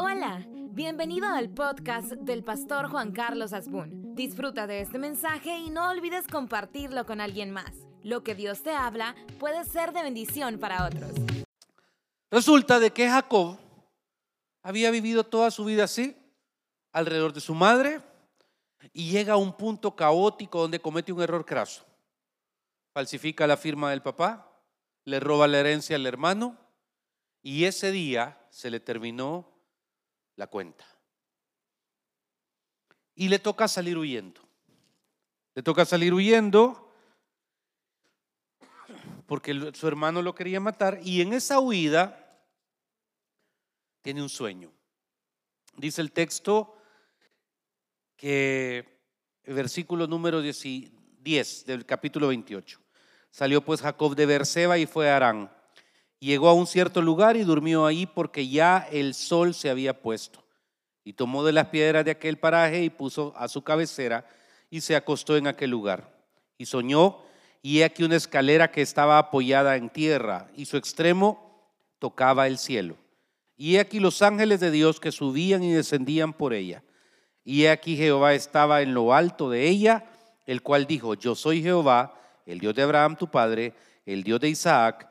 Hola, bienvenido al podcast del pastor Juan Carlos Asbun. Disfruta de este mensaje y no olvides compartirlo con alguien más. Lo que Dios te habla puede ser de bendición para otros. Resulta de que Jacob había vivido toda su vida así, alrededor de su madre, y llega a un punto caótico donde comete un error craso. Falsifica la firma del papá, le roba la herencia al hermano, y ese día se le terminó la cuenta. Y le toca salir huyendo. Le toca salir huyendo porque su hermano lo quería matar y en esa huida tiene un sueño. Dice el texto que el versículo número 10 del capítulo 28. Salió pues Jacob de Berseba y fue a Arán Llegó a un cierto lugar y durmió ahí porque ya el sol se había puesto. Y tomó de las piedras de aquel paraje y puso a su cabecera y se acostó en aquel lugar. Y soñó, y he aquí una escalera que estaba apoyada en tierra, y su extremo tocaba el cielo. Y he aquí los ángeles de Dios que subían y descendían por ella. Y he aquí Jehová estaba en lo alto de ella, el cual dijo, yo soy Jehová, el Dios de Abraham tu padre, el Dios de Isaac,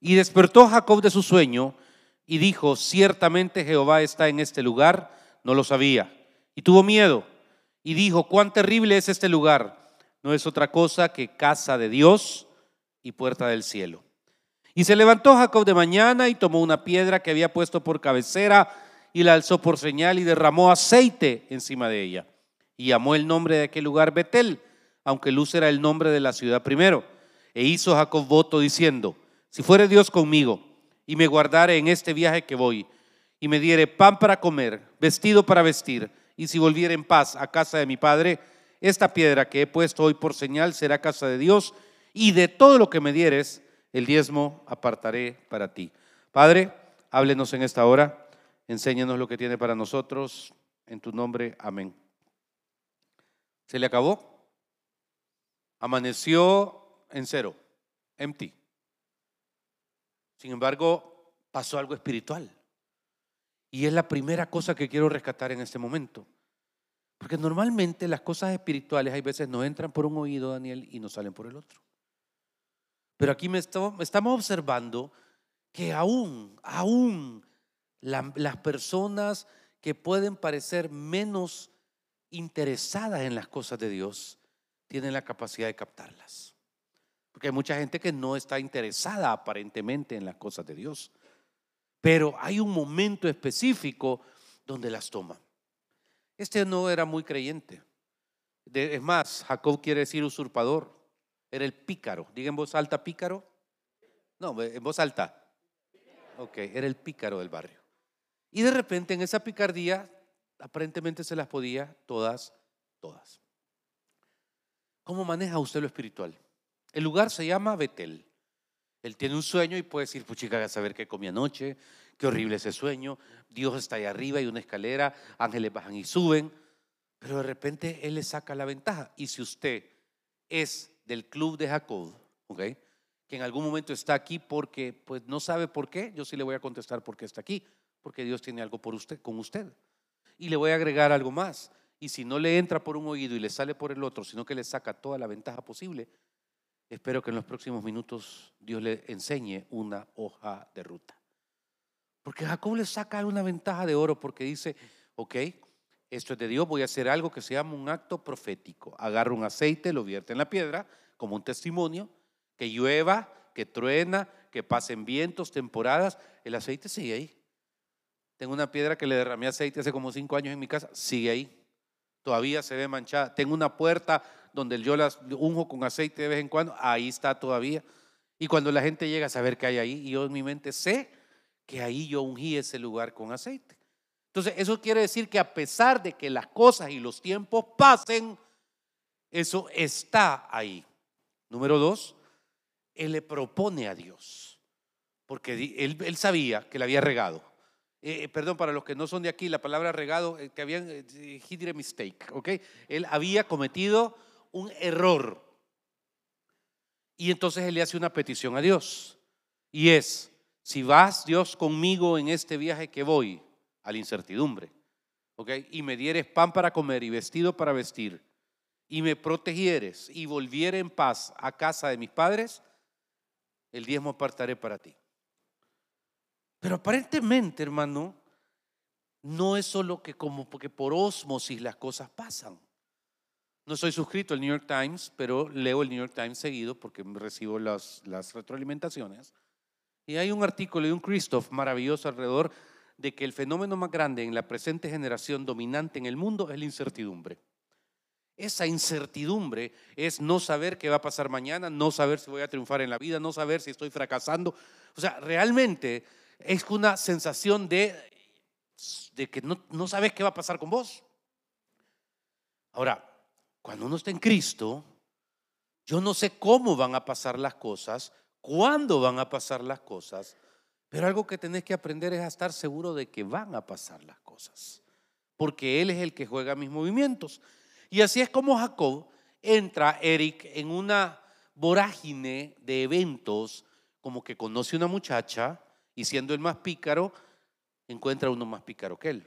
Y despertó Jacob de su sueño y dijo, ciertamente Jehová está en este lugar, no lo sabía. Y tuvo miedo y dijo, cuán terrible es este lugar. No es otra cosa que casa de Dios y puerta del cielo. Y se levantó Jacob de mañana y tomó una piedra que había puesto por cabecera y la alzó por señal y derramó aceite encima de ella. Y llamó el nombre de aquel lugar Betel, aunque Luz era el nombre de la ciudad primero. E hizo Jacob voto diciendo, si fuere Dios conmigo y me guardare en este viaje que voy, y me diere pan para comer, vestido para vestir, y si volviere en paz a casa de mi Padre, esta piedra que he puesto hoy por señal será casa de Dios, y de todo lo que me dieres, el diezmo apartaré para ti. Padre, háblenos en esta hora, enséñanos lo que tiene para nosotros, en tu nombre, amén. ¿Se le acabó? Amaneció en cero, empty. Sin embargo, pasó algo espiritual. Y es la primera cosa que quiero rescatar en este momento. Porque normalmente las cosas espirituales hay veces no entran por un oído, Daniel, y no salen por el otro. Pero aquí me estamos observando que aún, aún las personas que pueden parecer menos interesadas en las cosas de Dios tienen la capacidad de captarlas. Porque hay mucha gente que no está interesada aparentemente en las cosas de Dios. Pero hay un momento específico donde las toma. Este no era muy creyente. Es más, Jacob quiere decir usurpador. Era el pícaro. Diga en voz alta pícaro. No, en voz alta. Ok, era el pícaro del barrio. Y de repente en esa picardía aparentemente se las podía todas, todas. ¿Cómo maneja usted lo espiritual? El lugar se llama Betel. Él tiene un sueño y puede decir, pues chica, a saber qué comí anoche, qué horrible ese sueño. Dios está ahí arriba, hay una escalera, ángeles bajan y suben. Pero de repente Él le saca la ventaja. Y si usted es del club de Jacob, ¿ok? que en algún momento está aquí porque pues no sabe por qué, yo sí le voy a contestar por qué está aquí, porque Dios tiene algo por usted, con usted. Y le voy a agregar algo más. Y si no le entra por un oído y le sale por el otro, sino que le saca toda la ventaja posible, Espero que en los próximos minutos Dios le enseñe una hoja de ruta. Porque Jacob le saca una ventaja de oro porque dice, ok, esto es de Dios, voy a hacer algo que se llama un acto profético. Agarra un aceite, lo vierte en la piedra como un testimonio, que llueva, que truena, que pasen vientos, temporadas, el aceite sigue ahí. Tengo una piedra que le derramé aceite hace como cinco años en mi casa, sigue ahí. Todavía se ve manchada. Tengo una puerta donde yo las unjo con aceite de vez en cuando, ahí está todavía. Y cuando la gente llega a saber que hay ahí, y yo en mi mente sé que ahí yo ungí ese lugar con aceite. Entonces, eso quiere decir que a pesar de que las cosas y los tiempos pasen, eso está ahí. Número dos, él le propone a Dios, porque él, sabía que le había regado. Eh, eh, perdón, para los que no son de aquí, la palabra regado, eh, que habían, he did mistake, ¿ok? Él había cometido un error. Y entonces él le hace una petición a Dios. Y es, si vas Dios conmigo en este viaje que voy, a la incertidumbre, ¿ok? Y me dieres pan para comer y vestido para vestir, y me protegieres y volviere en paz a casa de mis padres, el diezmo apartaré para ti. Pero aparentemente, hermano, no es solo que como porque por osmosis las cosas pasan. No soy suscrito al New York Times, pero leo el New York Times seguido porque recibo las, las retroalimentaciones. Y hay un artículo de un Christoph maravilloso alrededor de que el fenómeno más grande en la presente generación dominante en el mundo es la incertidumbre. Esa incertidumbre es no saber qué va a pasar mañana, no saber si voy a triunfar en la vida, no saber si estoy fracasando. O sea, realmente es una sensación de, que no, no sabes qué va a pasar con vos. Ahora, cuando uno está en Cristo, yo no sé cómo van a pasar las cosas, cuándo van a pasar las cosas, pero algo que tenés que aprender es a estar seguro de que van a pasar las cosas, porque Él es el que juega mis movimientos. Y así es como Jacob entra, Eric, en una vorágine de eventos, como que conoce una muchacha y siendo el más pícaro, encuentra uno más pícaro que él.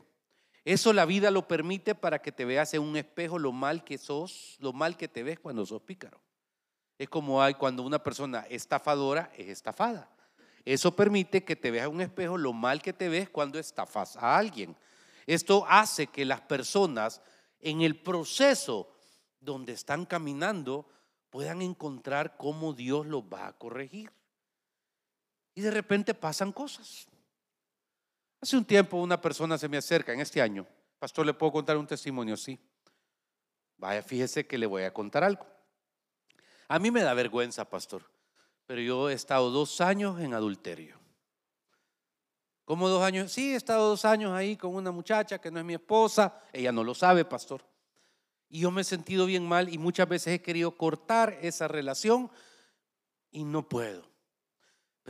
Eso la vida lo permite para que te veas en un espejo lo mal que sos, lo mal que te ves cuando sos pícaro. Es como hay cuando una persona estafadora es estafada. Eso permite que te veas en un espejo lo mal que te ves cuando estafas a alguien. Esto hace que las personas en el proceso donde están caminando puedan encontrar cómo Dios los va a corregir. De repente pasan cosas. Hace un tiempo una persona se me acerca en este año. Pastor, ¿le puedo contar un testimonio? Sí. Vaya, fíjese que le voy a contar algo. A mí me da vergüenza, pastor, pero yo he estado dos años en adulterio. ¿Cómo dos años? Sí, he estado dos años ahí con una muchacha que no es mi esposa. Ella no lo sabe, pastor. Y yo me he sentido bien mal y muchas veces he querido cortar esa relación y no puedo.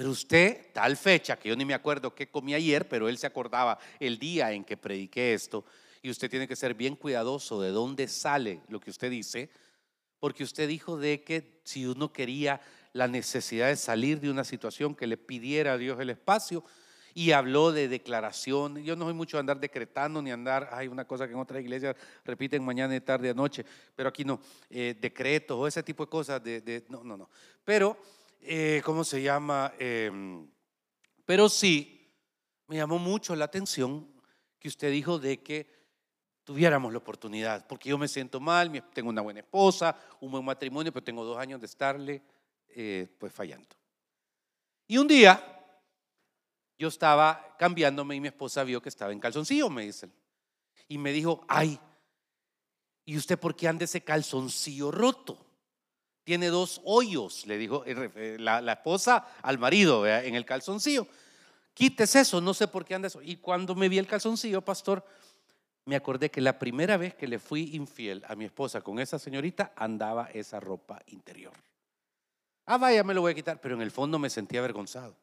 Pero usted, tal fecha, que yo ni me acuerdo qué comí ayer, pero él se acordaba el día en que prediqué esto, y usted tiene que ser bien cuidadoso de dónde sale lo que usted dice, porque usted dijo de que si uno quería la necesidad de salir de una situación que le pidiera a Dios el espacio, y habló de declaración. Yo no soy mucho de andar decretando ni andar, hay una cosa que en otras iglesias repiten mañana, tarde, noche, pero aquí no, eh, decretos o ese tipo de cosas, de, no, no, no. Pero, eh, ¿cómo se llama? Em, pero sí, me llamó mucho la atención que usted dijo de que tuviéramos la oportunidad, porque yo me siento mal, tengo una buena esposa, un buen matrimonio, pero tengo dos años de estarle eh, pues fallando. Y un día yo estaba cambiándome y mi esposa vio que estaba en calzoncillo, me dicen. Y me dijo, ay, ¿y usted por qué anda ese calzoncillo roto? Tiene dos hoyos, le dijo la, esposa al marido en el calzoncillo. Quítese eso, no sé por qué anda eso. Y cuando me vi el calzoncillo, pastor, me acordé que la primera vez que le fui infiel a mi esposa con esa señorita, andaba esa ropa interior. Ah, vaya, me lo voy a quitar, pero en el fondo me sentía avergonzado.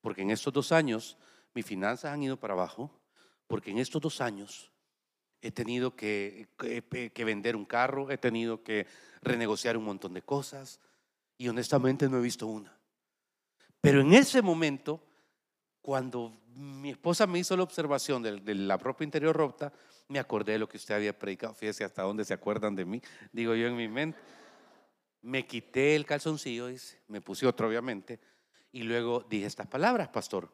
Porque en estos dos años mis finanzas han ido para abajo, porque en estos dos años he tenido que, vender un carro, he tenido que renegociar un montón de cosas y honestamente no he visto una. Pero en ese momento, cuando mi esposa me hizo la observación de, la propia interior rota, me acordé de lo que usted había predicado. Fíjese hasta dónde se acuerdan de mí, digo yo en mi mente. Me quité el calzoncillo, dice, me puse otro obviamente, y luego dije estas palabras, pastor.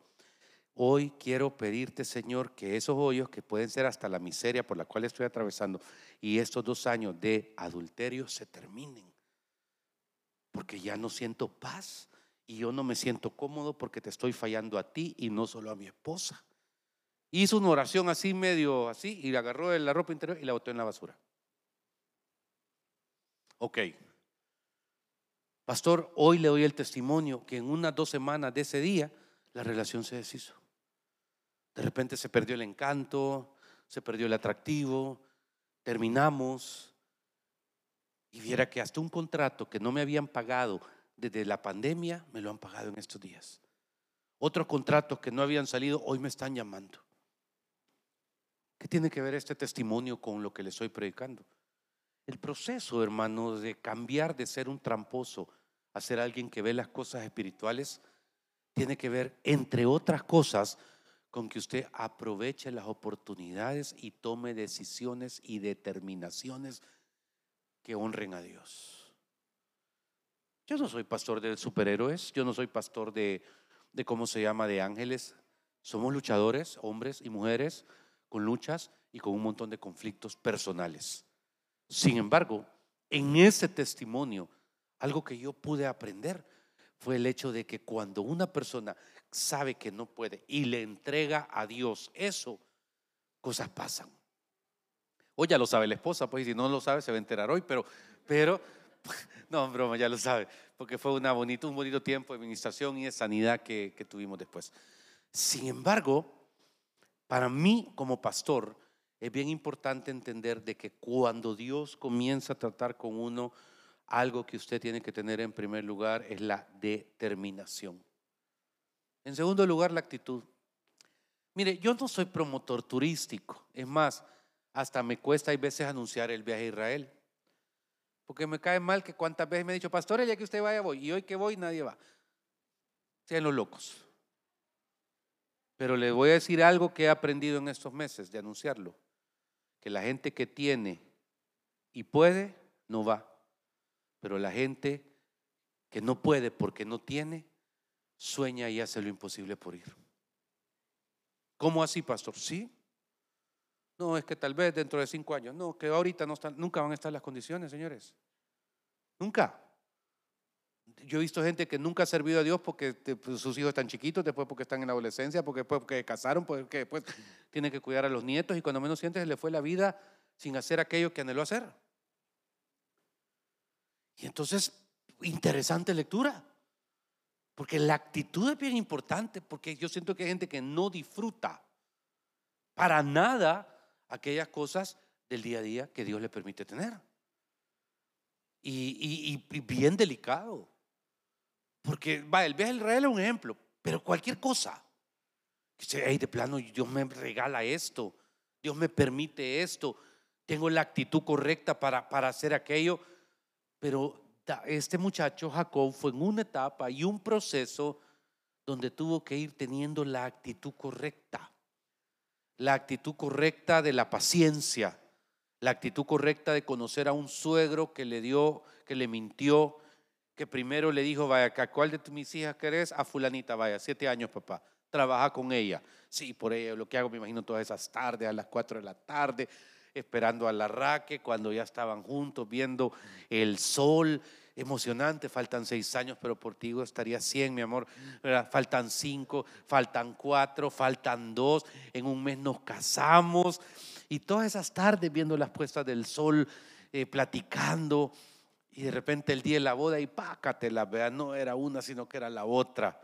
Hoy quiero pedirte, Señor, que esos hoyos que pueden ser hasta la miseria por la cual estoy atravesando y estos dos años de adulterio se terminen. Porque ya no siento paz y yo no me siento cómodo porque te estoy fallando a ti y no solo a mi esposa. Hizo una oración así, medio así, y agarró de la ropa interior y la botó en la basura. Ok, Pastor, hoy le doy el testimonio que en unas dos semanas de ese día la relación se deshizo. De repente se perdió el encanto, se perdió el atractivo, terminamos y viera que hasta un contrato que no me habían pagado desde la pandemia, me lo han pagado en estos días. Otros contratos que no habían salido, hoy me están llamando. ¿Qué tiene que ver este testimonio con lo que le estoy predicando? El proceso, hermano, de cambiar de ser un tramposo a ser alguien que ve las cosas espirituales, tiene que ver, entre otras cosas, con que usted aproveche las oportunidades y tome decisiones y determinaciones que honren a Dios. Yo no soy pastor de superhéroes, yo no soy pastor de, de cómo se llama, de ángeles. Somos luchadores, hombres y mujeres, con luchas y con un montón de conflictos personales. Sin embargo, en ese testimonio, algo que yo pude aprender fue el hecho de que cuando una persona sabe que no puede y le entrega a Dios eso, cosas pasan. Hoy ya lo sabe la esposa, pues si no lo sabe se va a enterar hoy, pero, pero, no, broma, ya lo sabe, porque fue una bonito, un bonito tiempo de administración y de sanidad que, que tuvimos después. Sin embargo, para mí como pastor es bien importante entender de que cuando Dios comienza a tratar con uno, algo que usted tiene que tener en primer lugar es la determinación. En segundo lugar, la actitud. Mire, yo no soy promotor turístico. Es más, hasta me cuesta hay veces anunciar el viaje a Israel. Porque me cae mal que cuántas veces me he dicho, pastor, ya que usted vaya, voy. Y hoy que voy, nadie va. Sean los locos. Pero le voy a decir algo que he aprendido en estos meses de anunciarlo. Que la gente que tiene y puede, no va. Pero la gente que no puede porque no tiene, sueña y hace lo imposible por ir. ¿Cómo así, pastor? Sí. No, es que tal vez dentro de cinco años. No, que ahorita no están, nunca van a estar las condiciones, señores. Nunca. Yo he visto gente que nunca ha servido a Dios porque pues, sus hijos están chiquitos, después porque están en la adolescencia, porque después porque casaron, porque después tienen que cuidar a los nietos y cuando menos sientes se le fue la vida sin hacer aquello que anheló hacer. Y entonces, interesante lectura. Porque la actitud es bien importante, porque yo siento que hay gente que no disfruta para nada aquellas cosas del día a día que Dios le permite tener. Y, bien delicado. Porque, va, el viaje a Israel es un ejemplo, pero cualquier cosa. Que de plano, Dios me regala esto, Dios me permite esto, tengo la actitud correcta para, para hacer aquello, pero este muchacho Jacob fue en una etapa y un proceso donde tuvo que ir teniendo la actitud correcta. La actitud correcta de la paciencia, la actitud correcta de conocer a un suegro que le dio, que le mintió, que primero le dijo, vaya, ¿cuál de mis hijas querés? A fulanita, vaya, siete años, papá, trabaja con ella. Sí, por ella, lo que hago, me imagino todas esas tardes, a las cuatro de la tarde, esperando a la raque, cuando ya estaban juntos, viendo el sol, emocionante, faltan seis años, pero por ti estaría cien, mi amor. Faltan cinco, faltan cuatro, faltan dos, en un mes nos casamos. Y todas esas tardes viendo las puestas del sol, eh, platicando, y de repente el día de la boda y pácatela, vea, no era una, sino que era la otra.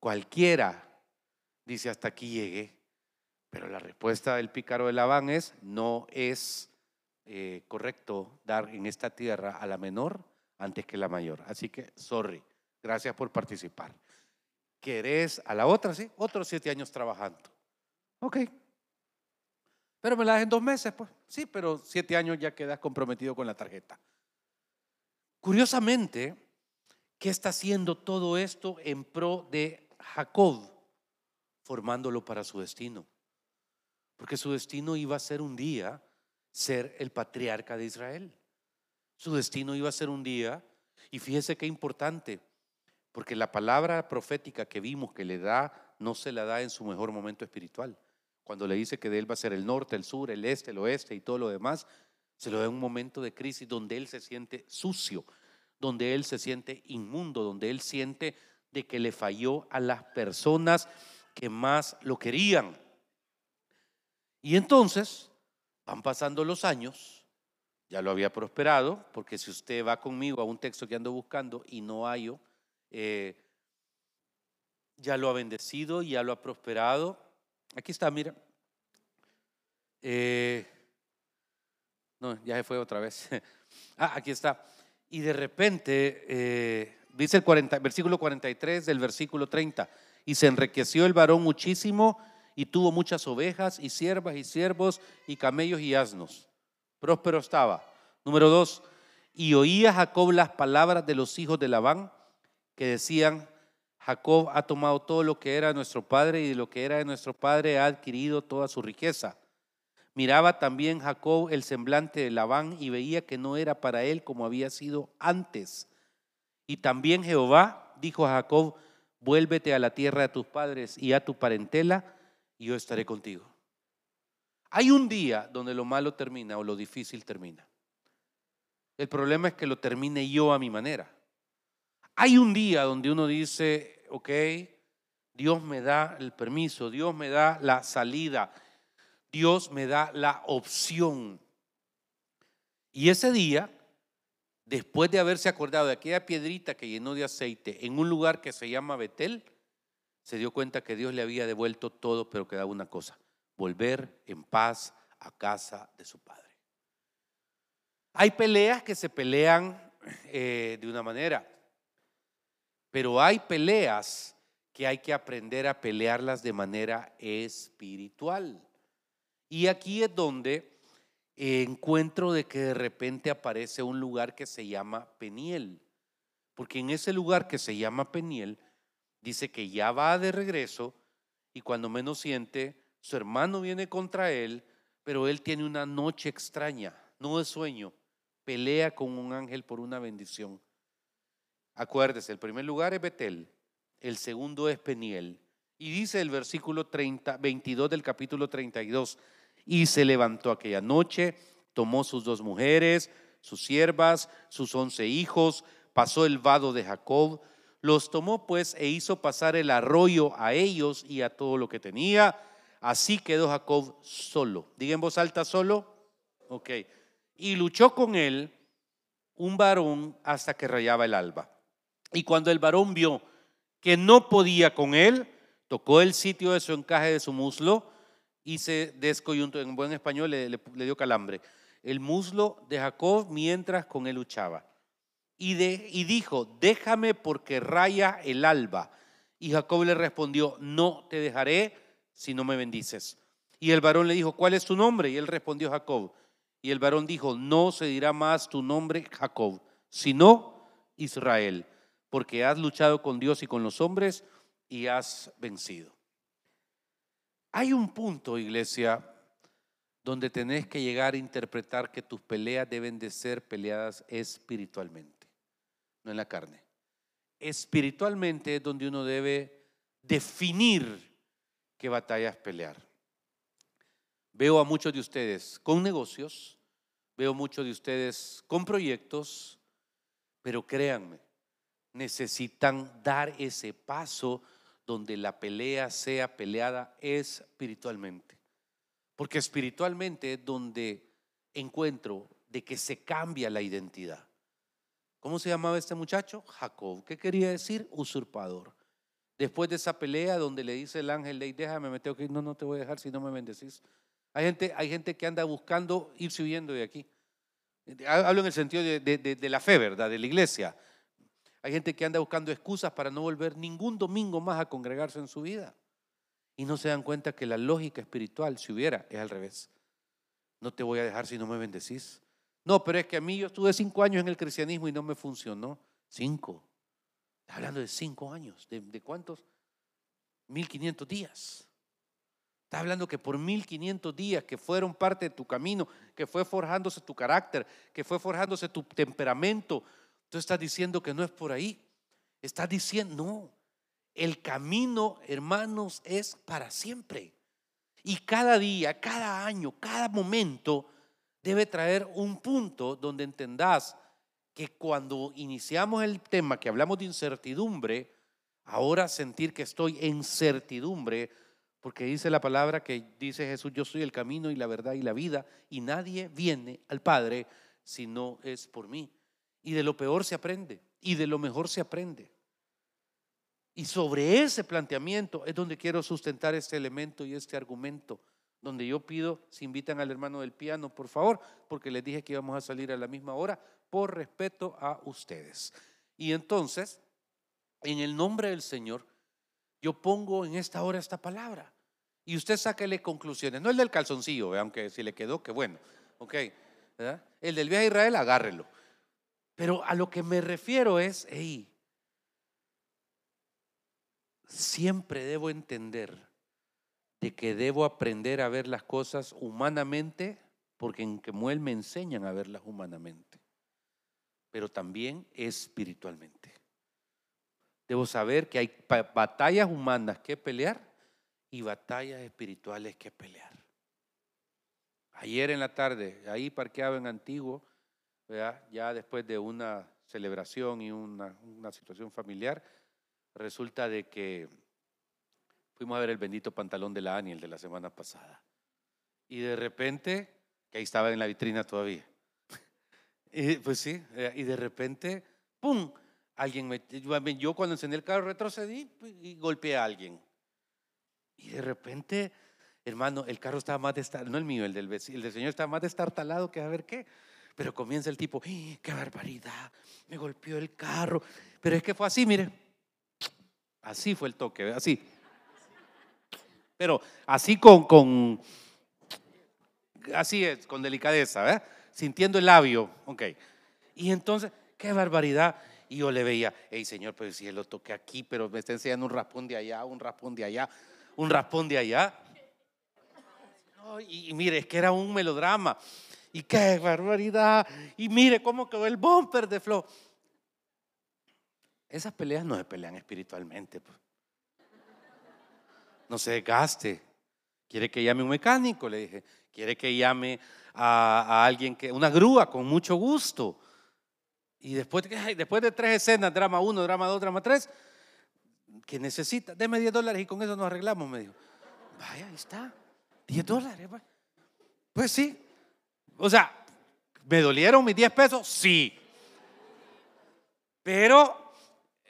Cualquiera dice hasta aquí llegué, pero la respuesta del pícaro de Labán es no es eh, correcto dar en esta tierra a la menor antes que la mayor. Así que, sorry, gracias por participar. ¿Querés a la otra? Sí, otros siete años trabajando. Ok. Pero me la das en dos meses, pues. Sí, pero siete años ya quedas comprometido con la tarjeta. Curiosamente, ¿qué está haciendo todo esto en pro de Jacob? Formándolo para su destino. Porque su destino iba a ser un día ser el patriarca de Israel. Su destino iba a ser un día, y fíjese qué importante, porque la palabra profética que vimos que le da, no se la da en su mejor momento espiritual. Cuando le dice que de él va a ser el norte, el sur, el este, el oeste y todo lo demás, se lo da en un momento de crisis donde él se siente sucio, donde él se siente inmundo, donde él siente de que le falló a las personas que más lo querían. Y entonces Van pasando los años, ya lo había prosperado, porque si usted va conmigo a un texto que ando buscando y no hallo, eh, ya lo ha bendecido, ya lo ha prosperado. Aquí está, mira, Eh, no, ya se fue otra vez. ah, aquí está. Y de repente, eh, dice el 40, versículo 43 del versículo 30, y se enriqueció el varón muchísimo y tuvo muchas ovejas y siervas y siervos y camellos y asnos. Próspero estaba. Número dos, y oía Jacob las palabras de los hijos de Labán que decían, Jacob ha tomado todo lo que era nuestro padre y de lo que era de nuestro padre ha adquirido toda su riqueza. Miraba también Jacob el semblante de Labán y veía que no era para él como había sido antes. Y también Jehová dijo a Jacob, vuélvete a la tierra de tus padres y a tu parentela, yo estaré contigo. Hay un día donde lo malo termina o lo difícil termina. El problema es que lo termine yo a mi manera. Hay un día donde uno dice, ok, Dios me da el permiso, Dios me da la salida, Dios me da la opción. Y ese día, después de haberse acordado de aquella piedrita que llenó de aceite en un lugar que se llama Betel, se dio cuenta que Dios le había devuelto todo, pero quedaba una cosa, volver en paz a casa de su padre. Hay peleas que se pelean eh, de una manera, pero hay peleas que hay que aprender a pelearlas de manera espiritual. Y aquí es donde encuentro de que de repente aparece un lugar que se llama Peniel. Porque en ese lugar que se llama Peniel, dice que ya va de regreso y cuando menos siente, su hermano viene contra él, pero él tiene una noche extraña, no de sueño, pelea con un ángel por una bendición. Acuérdese, el primer lugar es Betel, el segundo es Peniel. Y dice el versículo 30, 22 del capítulo 32, y se levantó aquella noche, tomó sus dos mujeres, sus siervas, sus once hijos, pasó el vado de Jacob, los tomó pues e hizo pasar el arroyo a ellos y a todo lo que tenía. Así quedó Jacob solo. Diga en voz alta solo. Ok. Y luchó con él un varón hasta que rayaba el alba. Y cuando el varón vio que no podía con él, tocó el sitio de su encaje de su muslo y se descoyuntó, en buen español le, le, dio calambre, el muslo de Jacob mientras con él luchaba. Y, de, y dijo, déjame porque raya el alba. Y Jacob le respondió, no te dejaré si no me bendices. Y el varón le dijo, ¿cuál es tu nombre? Y él respondió, Jacob. Y el varón dijo, no se dirá más tu nombre Jacob, sino Israel, porque has luchado con Dios y con los hombres y has vencido. Hay un punto, iglesia, donde tenés que llegar a interpretar que tus peleas deben de ser peleadas espiritualmente, no en la carne. Espiritualmente es donde uno debe definir qué batallas pelear. Veo a muchos de ustedes con negocios, veo muchos de ustedes con proyectos, pero créanme, necesitan dar ese paso donde la pelea sea peleada espiritualmente. Porque espiritualmente es donde encuentro de que se cambia la identidad. ¿Cómo se llamaba este muchacho? Jacob. ¿Qué quería decir? Usurpador. Después de esa pelea donde le dice el ángel, déjame, me tengo que no, no te voy a dejar si no me bendecís. Hay gente, hay gente que anda buscando irse huyendo de aquí. Hablo en el sentido de, de la fe, ¿verdad? De la iglesia. Hay gente que anda buscando excusas para no volver ningún domingo más a congregarse en su vida. Y no se dan cuenta que la lógica espiritual, si hubiera, es al revés. No te voy a dejar si no me bendecís. No, pero es que a mí yo estuve cinco años en el cristianismo y no me funcionó. Cinco. Está hablando de cinco años. ¿De, de cuántos? 1500 días. Está hablando que por 1500 días que fueron parte de tu camino, que fue forjándose tu carácter, que fue forjándose tu temperamento, Tú estás diciendo que no es por ahí. Estás diciendo, no, el camino, hermanos, es para siempre. Y cada día, cada año, cada momento debe traer un punto donde entendás que cuando iniciamos el tema, que hablamos de incertidumbre, ahora sentir que estoy en certidumbre, porque dice la palabra que dice Jesús, yo soy el camino y la verdad y la vida, y nadie viene al Padre si no es por mí. Y de lo peor se aprende. Y de lo mejor se aprende. Y sobre ese planteamiento es donde quiero sustentar este elemento y este argumento. Donde yo pido, si invitan al hermano del piano, por favor, porque les dije que íbamos a salir a la misma hora, por respeto a ustedes. Y entonces, en el nombre del Señor, yo pongo en esta hora esta palabra. Y usted sáquele conclusiones. No el del calzoncillo, aunque si le quedó, qué bueno. Ok. El del viaje a Israel, agárrelo. Pero a lo que me refiero es, hey, siempre debo entender de que debo aprender a ver las cosas humanamente, porque en Kemuel me enseñan a verlas humanamente, pero también espiritualmente. Debo saber que hay batallas humanas que pelear y batallas espirituales que pelear. Ayer en la tarde, ahí parqueado en Antiguo, ya después de una celebración y una, una situación familiar, resulta de que fuimos a ver el bendito pantalón de la Aniel de la semana pasada. Y de repente, que ahí estaba en la vitrina todavía. Y, pues sí, eh, y de repente, ¡pum! Alguien me, yo cuando encendí el carro retrocedí y golpeé a alguien. Y de repente, hermano, el carro estaba más destartalado, no el mío, el del, el del señor estaba más destartalado que a ver qué. Pero comienza el tipo, ¡qué barbaridad! Me golpeó el carro. Pero es que fue así, mire. Así fue el toque, así. Pero así con, con así es, con delicadeza, sintiendo el labio, ok. Y entonces, qué barbaridad. Y yo le veía, hey señor, pero si lo toqué aquí, pero me está enseñando un raspón de allá, un raspón de allá, un raspón de allá. y, mire, es que era un melodrama. Y qué barbaridad. Y mire cómo quedó el bumper de Flo. Esas peleas no se pelean espiritualmente. Pues. No se desgaste. Quiere que llame un mecánico, le dije. Quiere que llame a, alguien que, una grúa con mucho gusto. Y después, después de tres escenas, drama uno, drama dos, drama tres, que necesita, deme 10 dólares y con eso nos arreglamos, me dijo. Vaya, ahí está, 10 dólares. Pues. pues sí. O sea, ¿me dolieron mis 10 pesos? Sí. Pero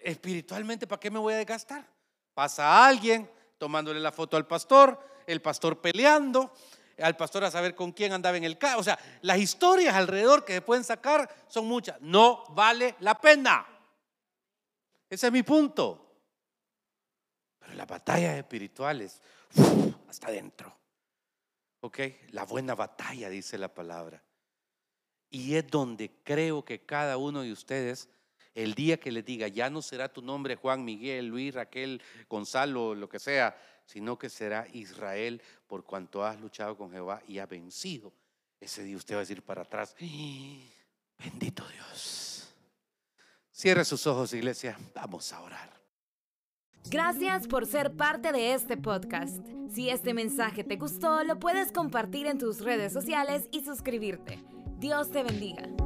espiritualmente, ¿para qué me voy a desgastar? Pasa alguien tomándole la foto al pastor, el pastor peleando, al pastor a saber con quién andaba en el carro. O sea, las historias alrededor que se pueden sacar son muchas. No vale la pena. Ese es mi punto. Pero las batallas espirituales, hasta adentro. ¿Ok? La buena batalla, dice la palabra. Y es donde creo que cada uno de ustedes el día que le diga, ya no será tu nombre Juan, Miguel, Luis, Raquel, Gonzalo, lo que sea, sino que será Israel por cuanto has luchado con Jehová y has vencido. Ese día usted va a decir para atrás, bendito Dios. Cierre sus ojos, iglesia, vamos a orar. Gracias por ser parte de este podcast. Si este mensaje te gustó, lo puedes compartir en tus redes sociales y suscribirte. Dios te bendiga.